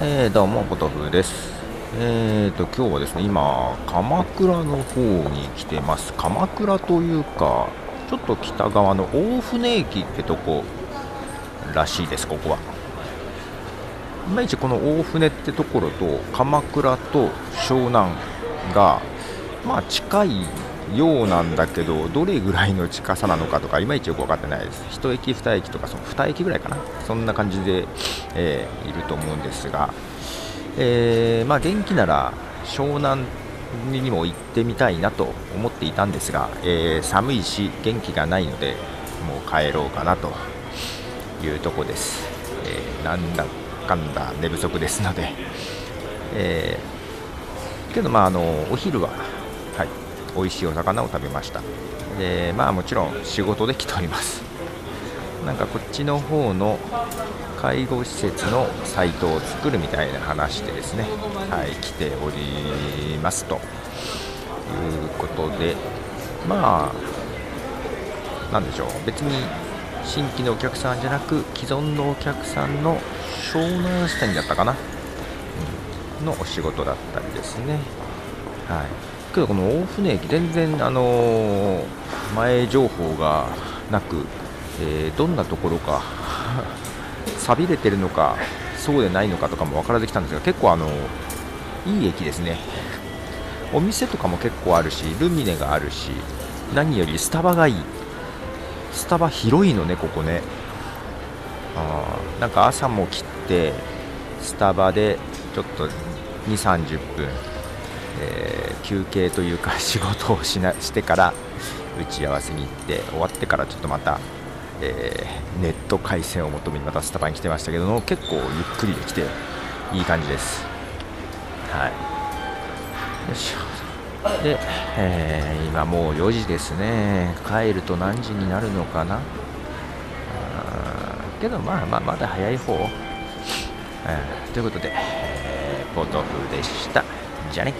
えー、どうも、ポトフです。えーと、今日はですね、今、鎌倉の方に来てます。鎌倉というか、ちょっと北側の大船駅ってとこらしいです、ここは。いまいちこの大船ってところと、鎌倉と湘南が、まあ、近いようなんだけど、どれぐらいの近さなのかとか、いまいちよく分かってないです。1駅、2駅とか、その2駅ぐらいかな、そんな感じで、えー、いると思うんですが、えー、まあ、元気なら湘南にも行ってみたいなと思っていたんですが、えー、寒いし、元気がないので、もう帰ろうかなというとこです。えなんだかんだ寝不足ですので、えけど、まあ、あのお昼は、はい、美味しいお魚を食べました。でまあもちろん仕事で来ております。なんかこっちの方の介護施設のサイトを作るみたいな話でですねはい来ておりますと。いうことでまあなんでしょう。別に新規のお客さんじゃなく既存のお客さんの湘南支店だったかな、うん、のお仕事だったりですね。はい。けどこの大船駅全然あの、前情報がなく、えー、どんなところか 錆びれてるのかそうでないのかとかも分からずきたんですが結構あのいい駅ですね。お店とかも結構あるしルミネがあるし何よりスタバがいい。スタバ広いのねここね。あなんか朝も切ってスタバでちょっと2 3 0分。えー、休憩というか仕事をしなしてから打ち合わせに行って終わってからちょっとまた、えー、ネット回線を求めにまたスタバに来てましたけども結構ゆっくりできていい感じです。はい。よいしょ。で、えー、今もう4時ですね。帰ると何時になるのかな？けどまあまあまだ早い方、えー、ということで、えー、ポトフでした。じゃあね。